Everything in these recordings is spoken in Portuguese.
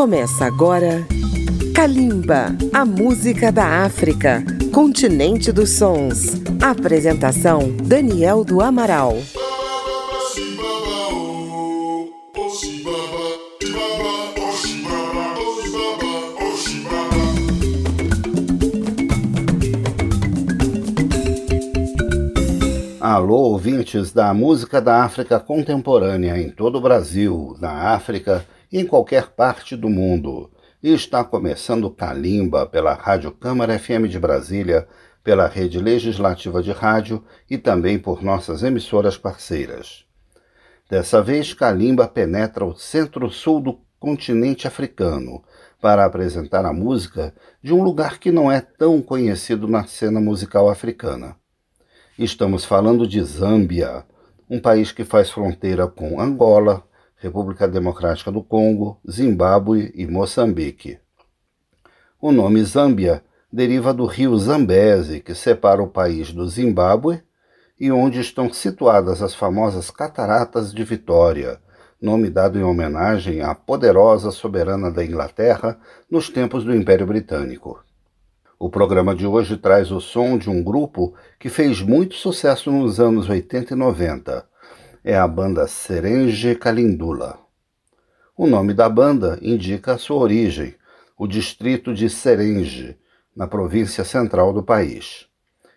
Começa agora Kalimba, a música da África, continente dos sons. Apresentação Daniel do Amaral. Alô, ouvintes da música da África contemporânea em todo o Brasil, na África em qualquer parte do mundo. Está começando Calimba pela Rádio Câmara FM de Brasília, pela Rede Legislativa de Rádio e também por nossas emissoras parceiras. Dessa vez, Calimba penetra o centro-sul do continente africano para apresentar a música de um lugar que não é tão conhecido na cena musical africana. Estamos falando de Zâmbia, um país que faz fronteira com Angola, República Democrática do Congo, Zimbábue e Moçambique. O nome Zâmbia deriva do rio Zambeze, que separa o país do Zimbábue e onde estão situadas as famosas Cataratas de Vitória, nome dado em homenagem à poderosa soberana da Inglaterra nos tempos do Império Britânico. O programa de hoje traz o som de um grupo que fez muito sucesso nos anos 80 e 90. É a banda Serenge Kalindula. O nome da banda indica a sua origem, o distrito de Serenge, na província central do país.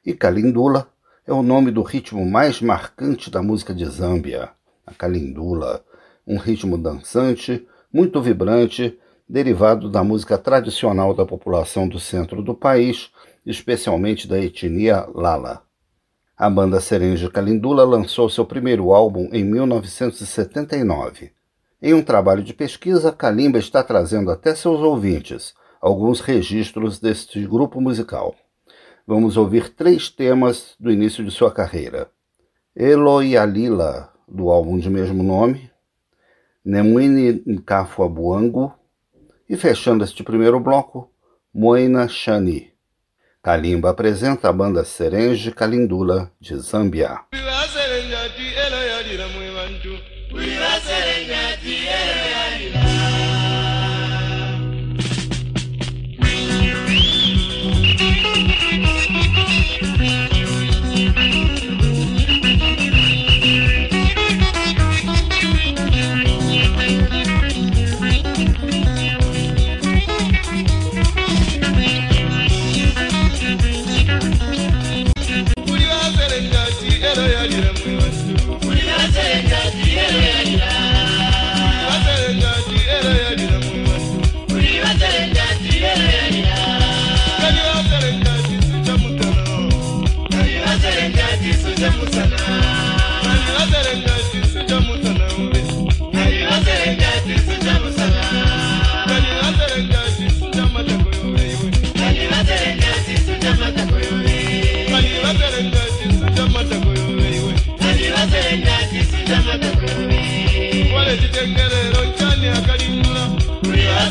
E Kalindula é o nome do ritmo mais marcante da música de Zâmbia, a Kalindula, um ritmo dançante, muito vibrante derivado da música tradicional da população do centro do país, especialmente da etnia Lala. A banda Serenge Kalindula lançou seu primeiro álbum em 1979. Em um trabalho de pesquisa, Kalimba está trazendo até seus ouvintes alguns registros deste grupo musical. Vamos ouvir três temas do início de sua carreira. Eloialila, do álbum de mesmo nome, Nemwini Nkafuabuango, e fechando este primeiro bloco, Moina Shani. Kalimba apresenta a banda Serenge Kalindula de Zâmbia.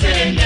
Yeah.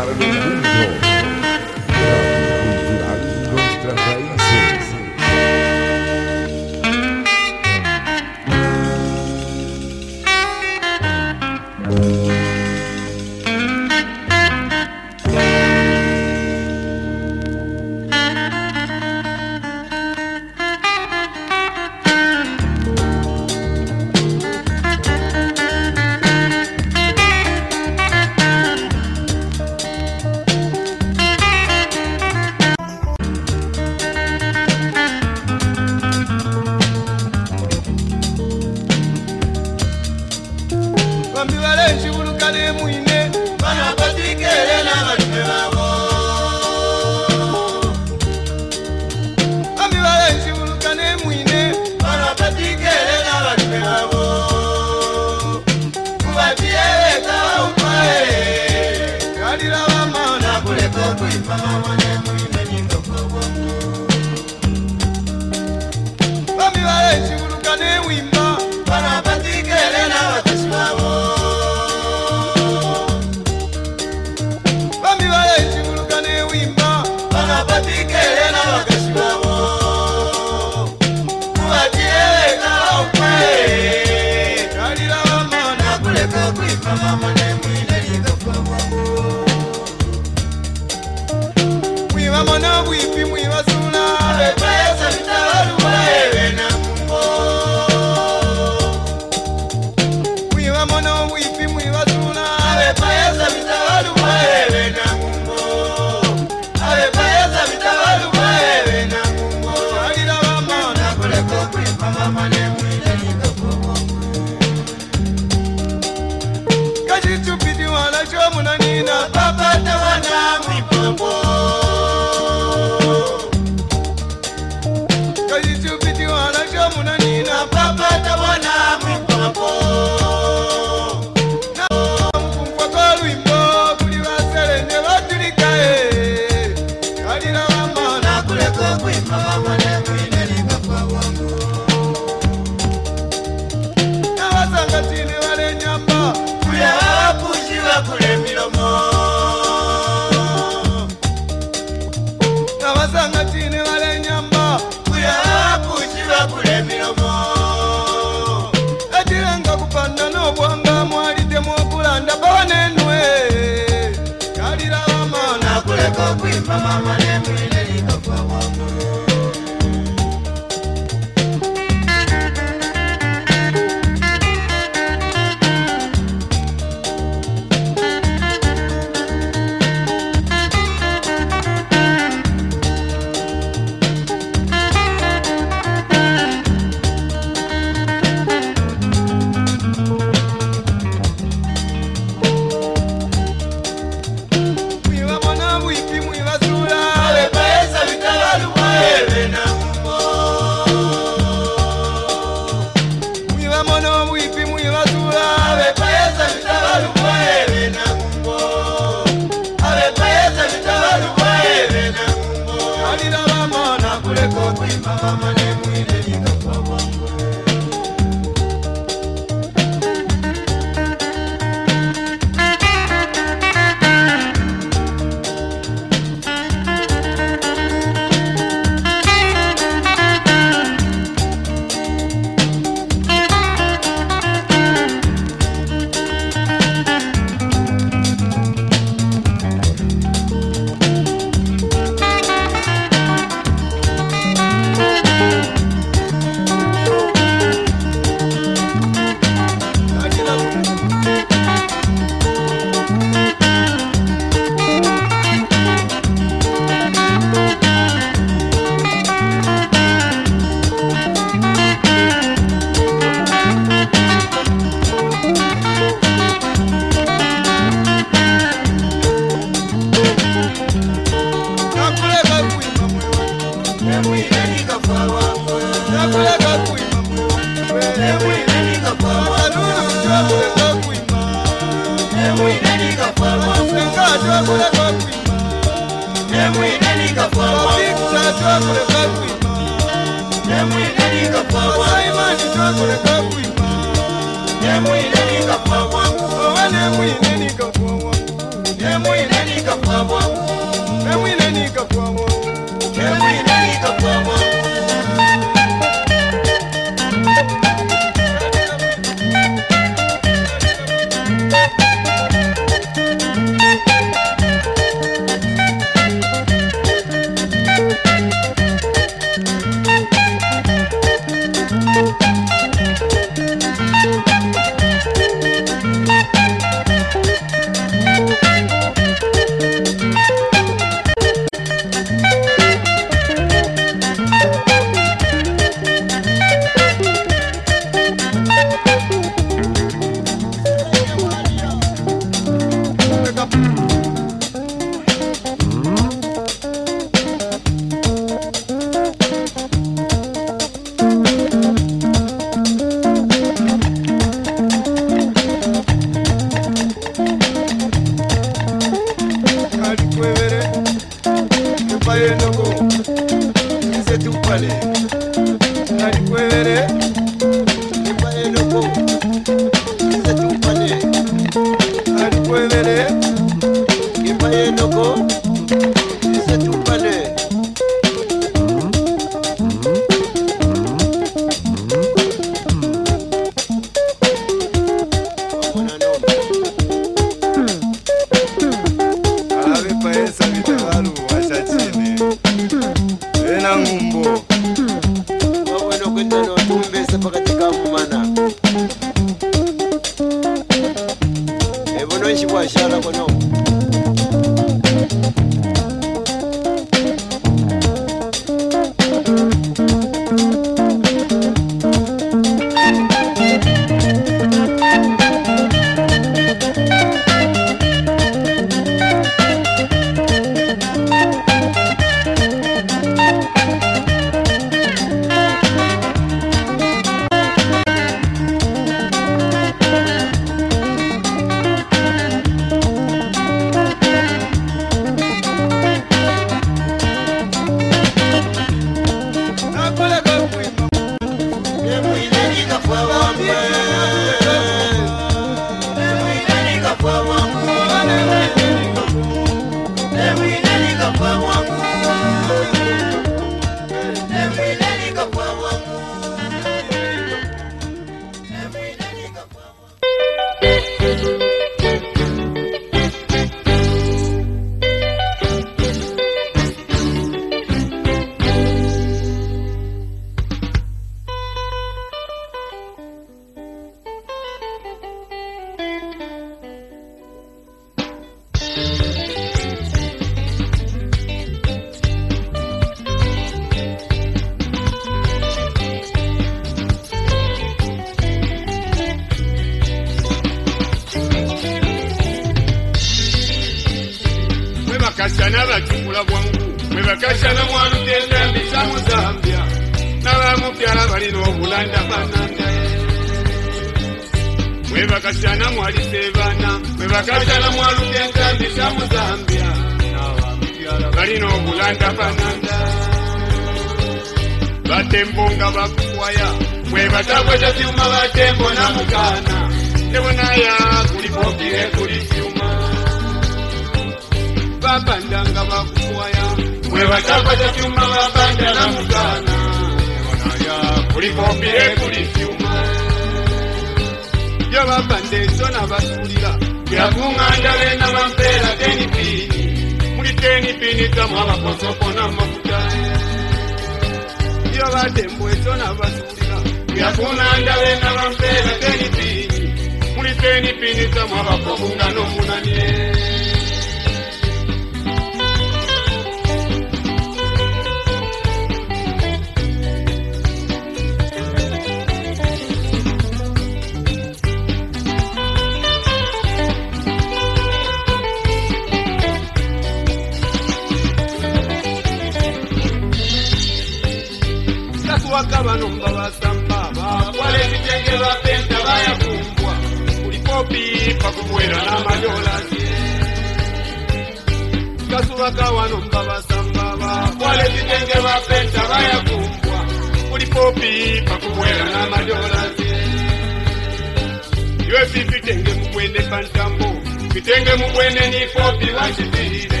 muwene pantambo bitenge muwene ni popi lanchitire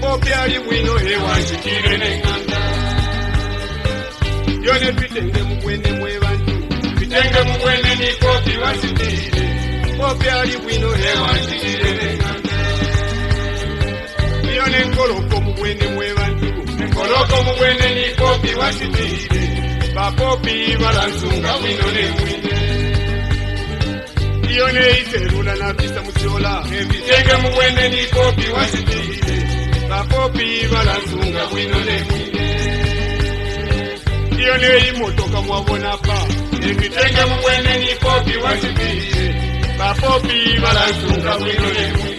popi ali bwino ewanchitire neŋŋanda byone bitenge muwene mwebantu bitenge muwene ni popi lanchitire popi ali bwino ewanchitire neŋŋanda byone nkoloko muwene mwebantu enkoloko muwene ni popi wanchitire bapopi balansunga bwino ne mwine ndione iserula napisa muchola embitenge muwene nipopi wasipile bapopi balanzunga bwino nemine ndione imotoka mwabonapa embitenge muwene nipopi wasipile bapopi balanzunga bwino nemine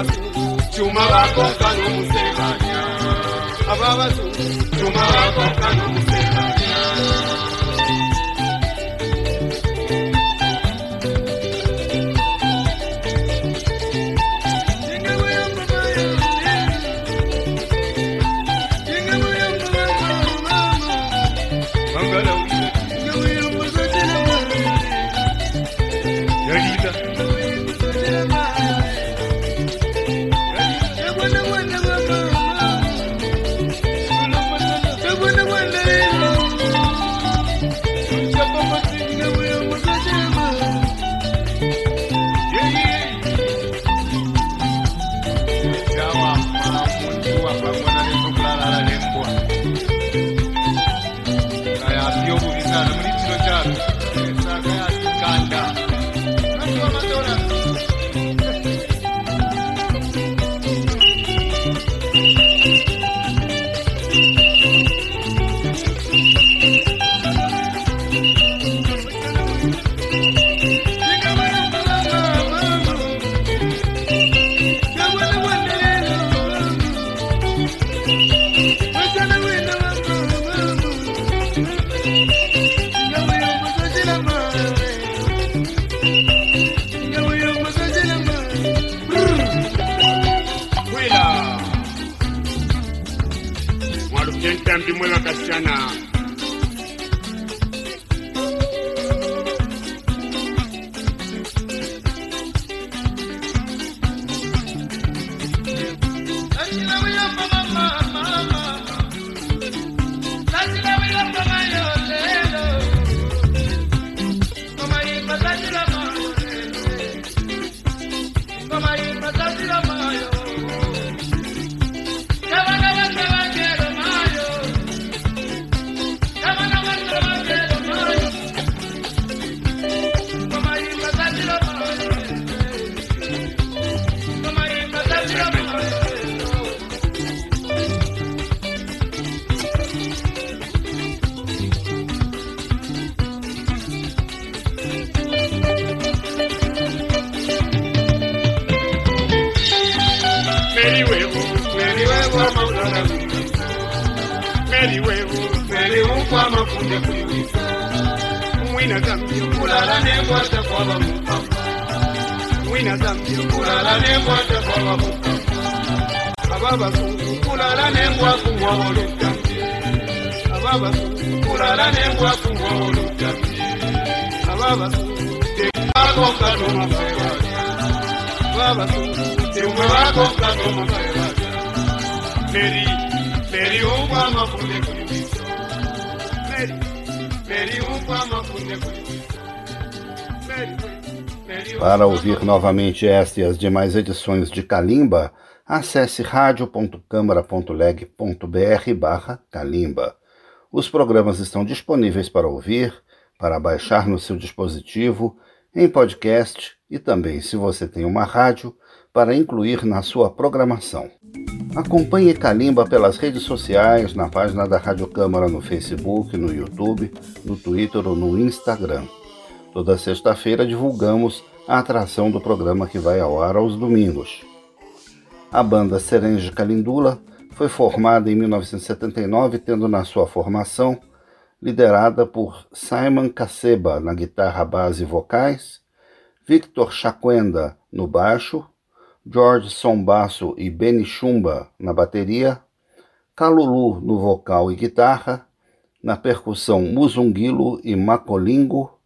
ababazungu chuma vakokanumusevaria ababazungu chuma vakokanumusevaria olutambi. Ababazungu kulala nembwa ababasungu tebakonka tomabaebaja ababasungu temwe bakonka tomabaebaja meri meri unkwa amafunde kuli miso meri meri unkwa amafunde kuli miso meri meri Para ouvir novamente esta e as demais edições de Kalimba, acesse radio.câmara.leg.br barra Kalimba. Os programas estão disponíveis para ouvir, para baixar no seu dispositivo, em podcast e também, se você tem uma rádio, para incluir na sua programação. Acompanhe Kalimba pelas redes sociais, na página da Rádio Câmara no Facebook, no YouTube, no Twitter ou no Instagram. Toda sexta-feira divulgamos a atração do programa que vai ao ar aos domingos. A banda Serenge Calindula foi formada em 1979, tendo na sua formação liderada por Simon Caceba na guitarra base e vocais, Victor Chaquenda no baixo, George Sombasso e Benny Chumba na bateria, Calulu no vocal e guitarra, na percussão Muzunguilo e Macolingo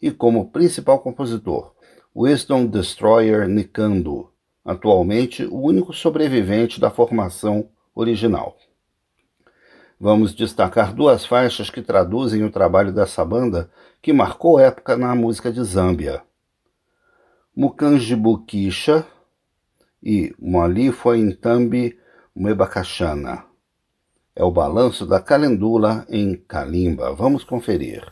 e como principal compositor, Wisdom Destroyer Nikando atualmente o único sobrevivente da formação original. Vamos destacar duas faixas que traduzem o trabalho dessa banda que marcou época na música de Zâmbia. Mukanjibukisha e Mwali foi Ntambi Mwebakashana. É o balanço da calendula em Kalimba. Vamos conferir.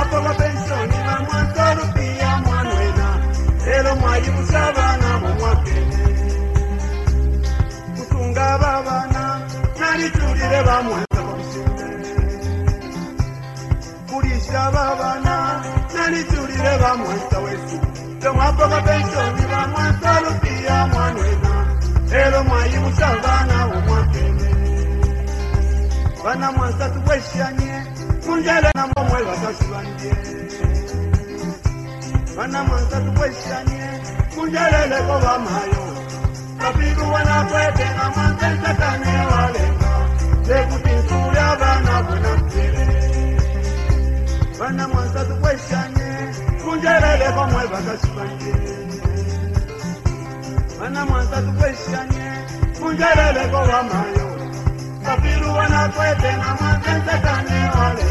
mapoko pensioni vamwantorupia mwanwena lelo mwayibusa vana momwakene kutunga vavana nalitulile vamwena vamusine kulisa vavana nalitulile vamwensa wesu tomwapoko pensioni vamwantorupia mwanwena lelo mwayibusa vana momwakene vana mwansatu weshani tundele namba mwe basasibanye banamwansa tukwesitanye kunjeleleko bamayo kapiruwanakwete amwansa entatanye walenga lekuti nsuulya abaana bwenakutele banamwansa tukwesitanye kunjeleleko mwe basasibanye banamwansa tukwesitanye kunjeleleko bamayo kafiru wanakwete na makenzetane ale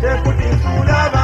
tekutisulaba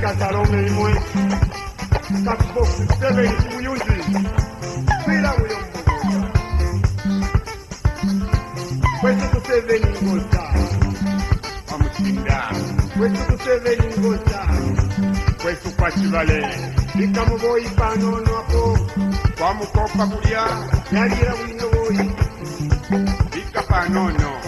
kamuneri kasalonga imwe kakuboksi seven kumuyuzi kwira buyo mbuga kwetu kuseveni ngoza Wamutinda. kwetu kuseveni ngoza Kwetu kwa kibale. ikamuboyi panono apo Kwamukopa kulya. yalira bwino boyi Ikapa nono. wino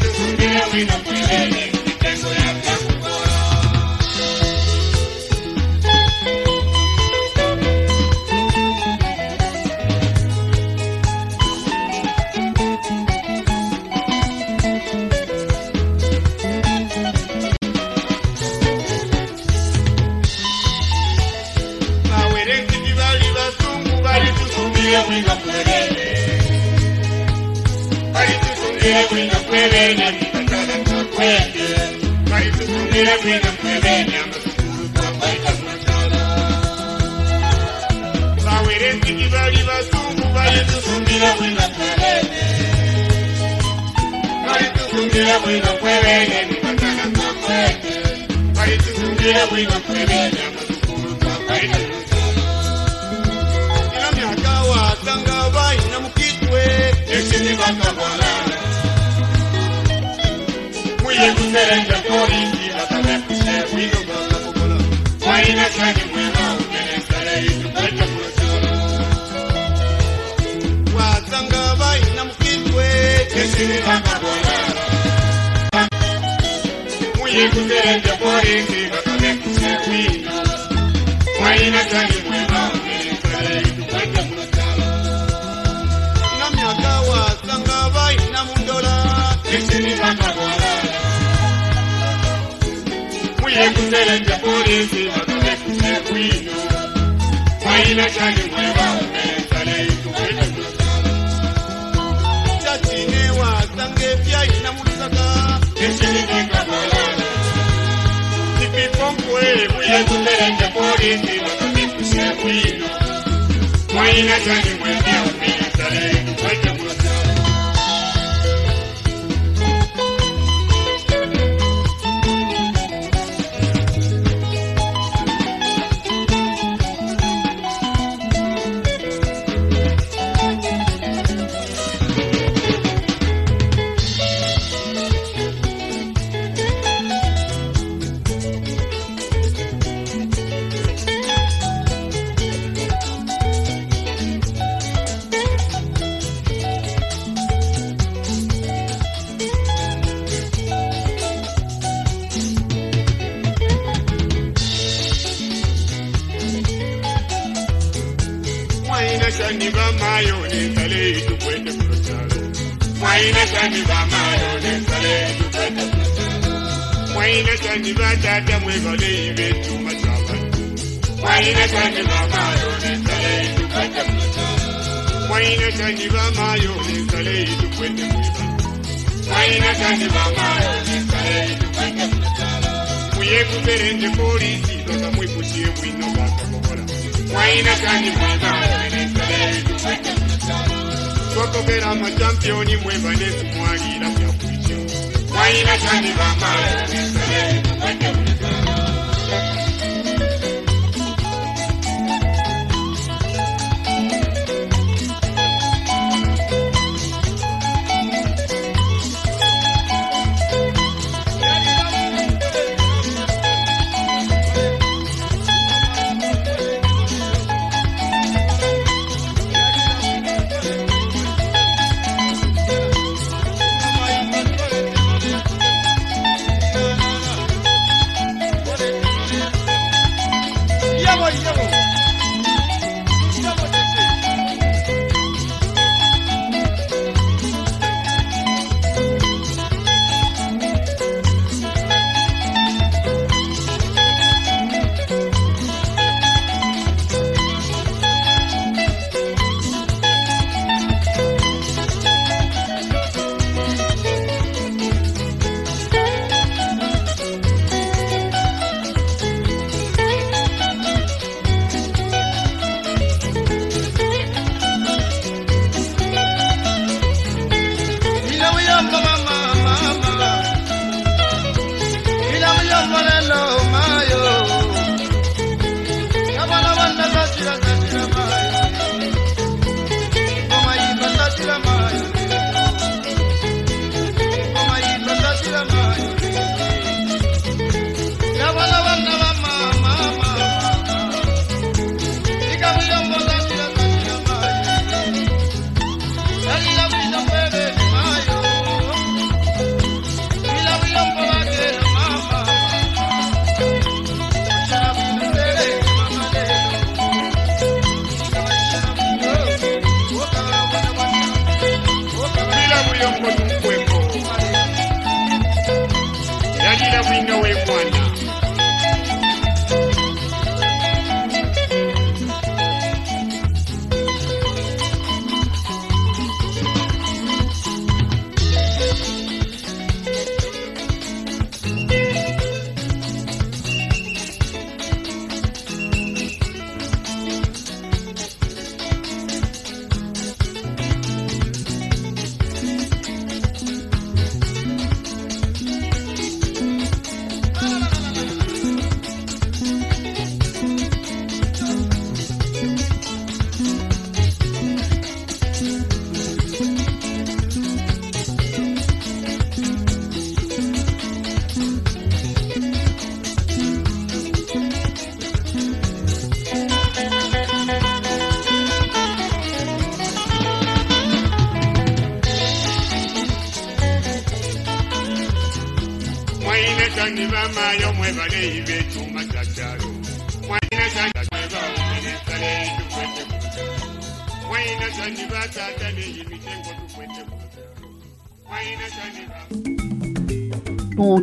Thank you. kuyetumerenge polisi matumikusye bwino mwaina tali mwemya umina taleyo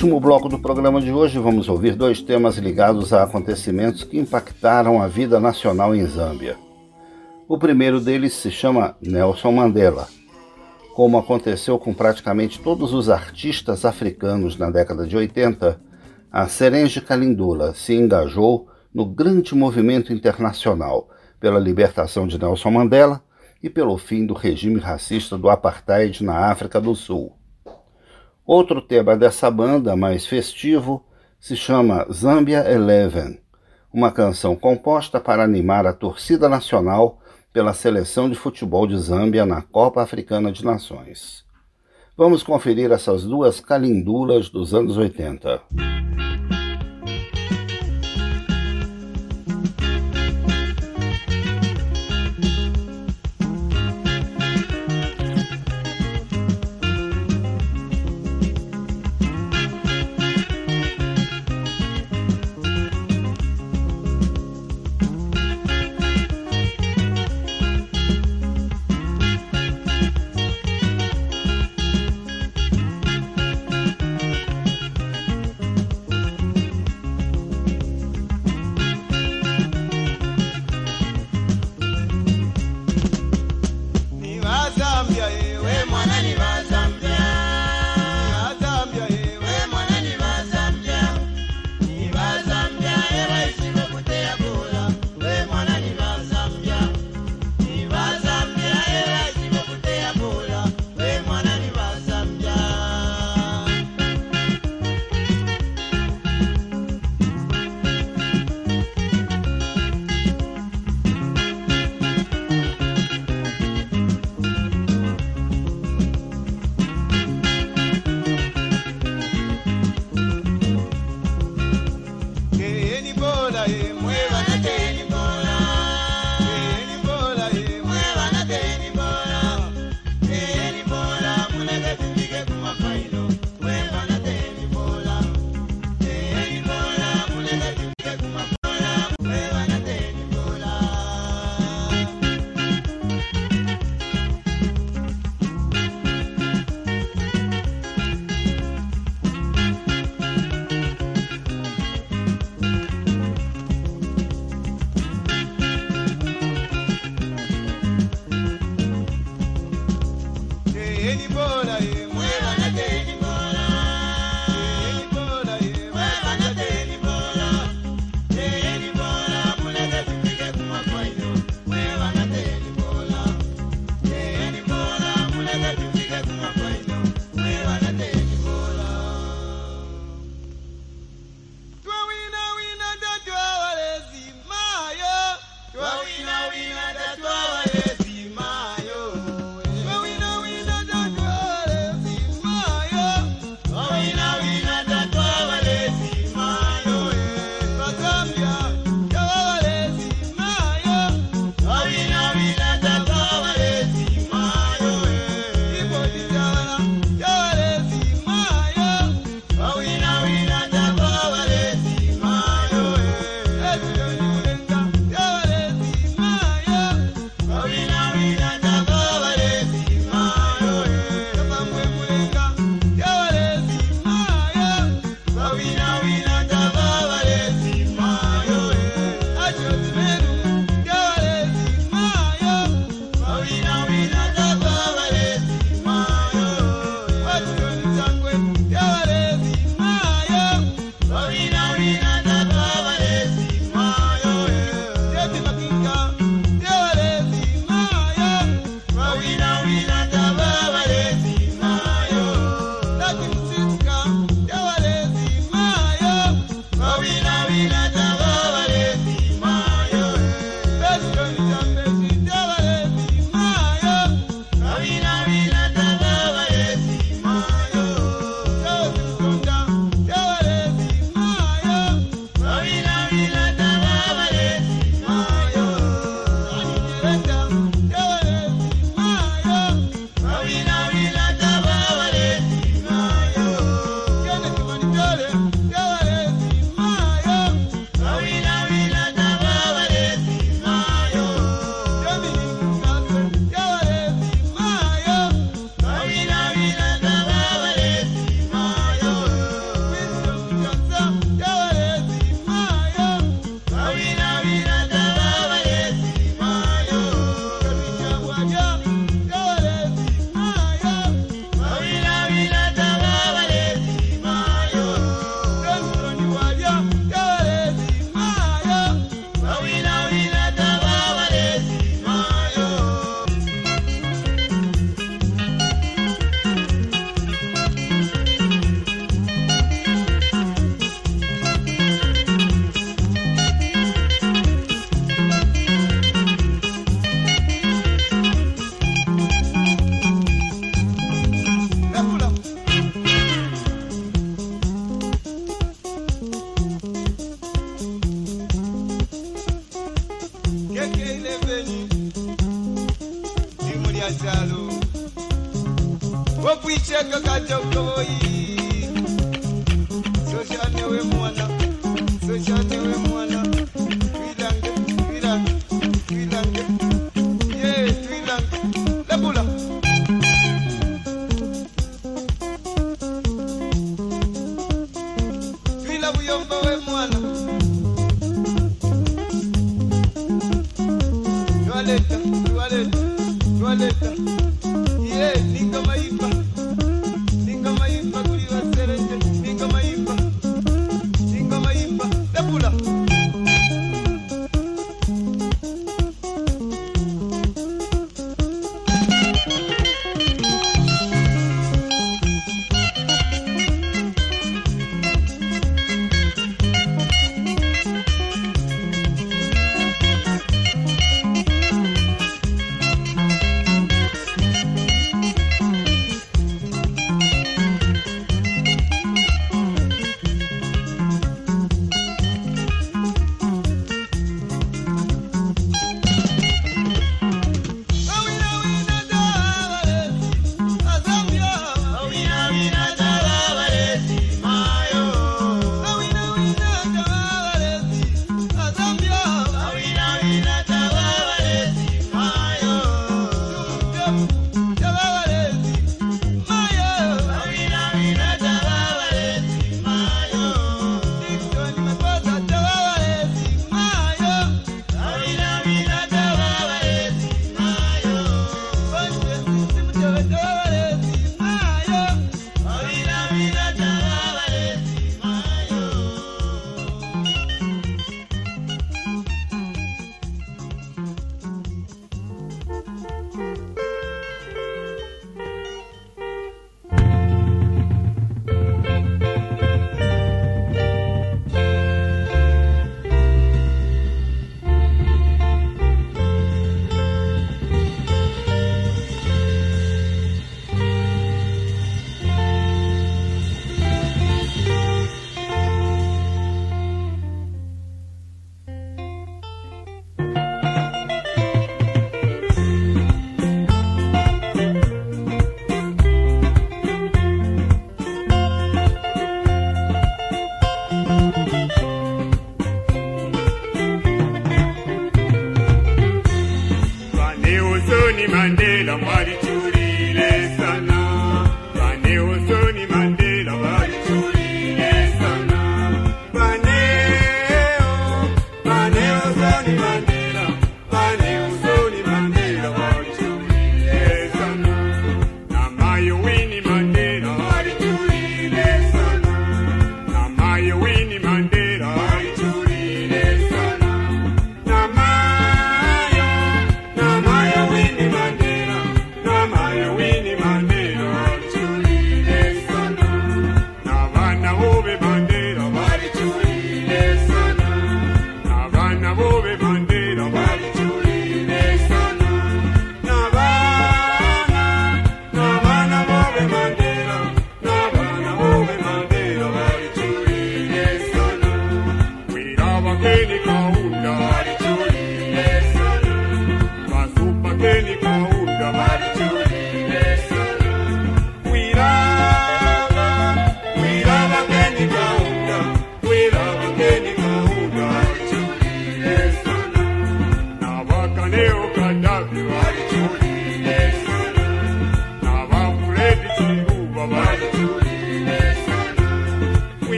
último bloco do programa de hoje, vamos ouvir dois temas ligados a acontecimentos que impactaram a vida nacional em Zâmbia. O primeiro deles se chama Nelson Mandela. Como aconteceu com praticamente todos os artistas africanos na década de 80, a Serenge Kalindula se engajou no grande movimento internacional pela libertação de Nelson Mandela e pelo fim do regime racista do apartheid na África do Sul. Outro tema dessa banda, mais festivo, se chama Zambia Eleven, uma canção composta para animar a torcida nacional pela seleção de futebol de Zâmbia na Copa Africana de Nações. Vamos conferir essas duas calindulas dos anos 80.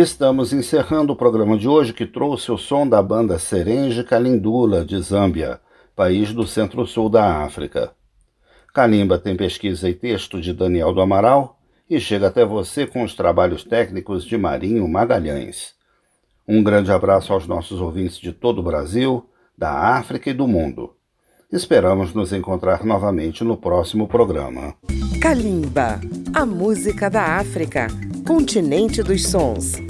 Estamos encerrando o programa de hoje que trouxe o som da banda Serenge Kalindula, de Zâmbia, país do centro-sul da África. Kalimba tem pesquisa e texto de Daniel do Amaral e chega até você com os trabalhos técnicos de Marinho Magalhães. Um grande abraço aos nossos ouvintes de todo o Brasil, da África e do mundo. Esperamos nos encontrar novamente no próximo programa. Kalimba, a música da África, continente dos sons.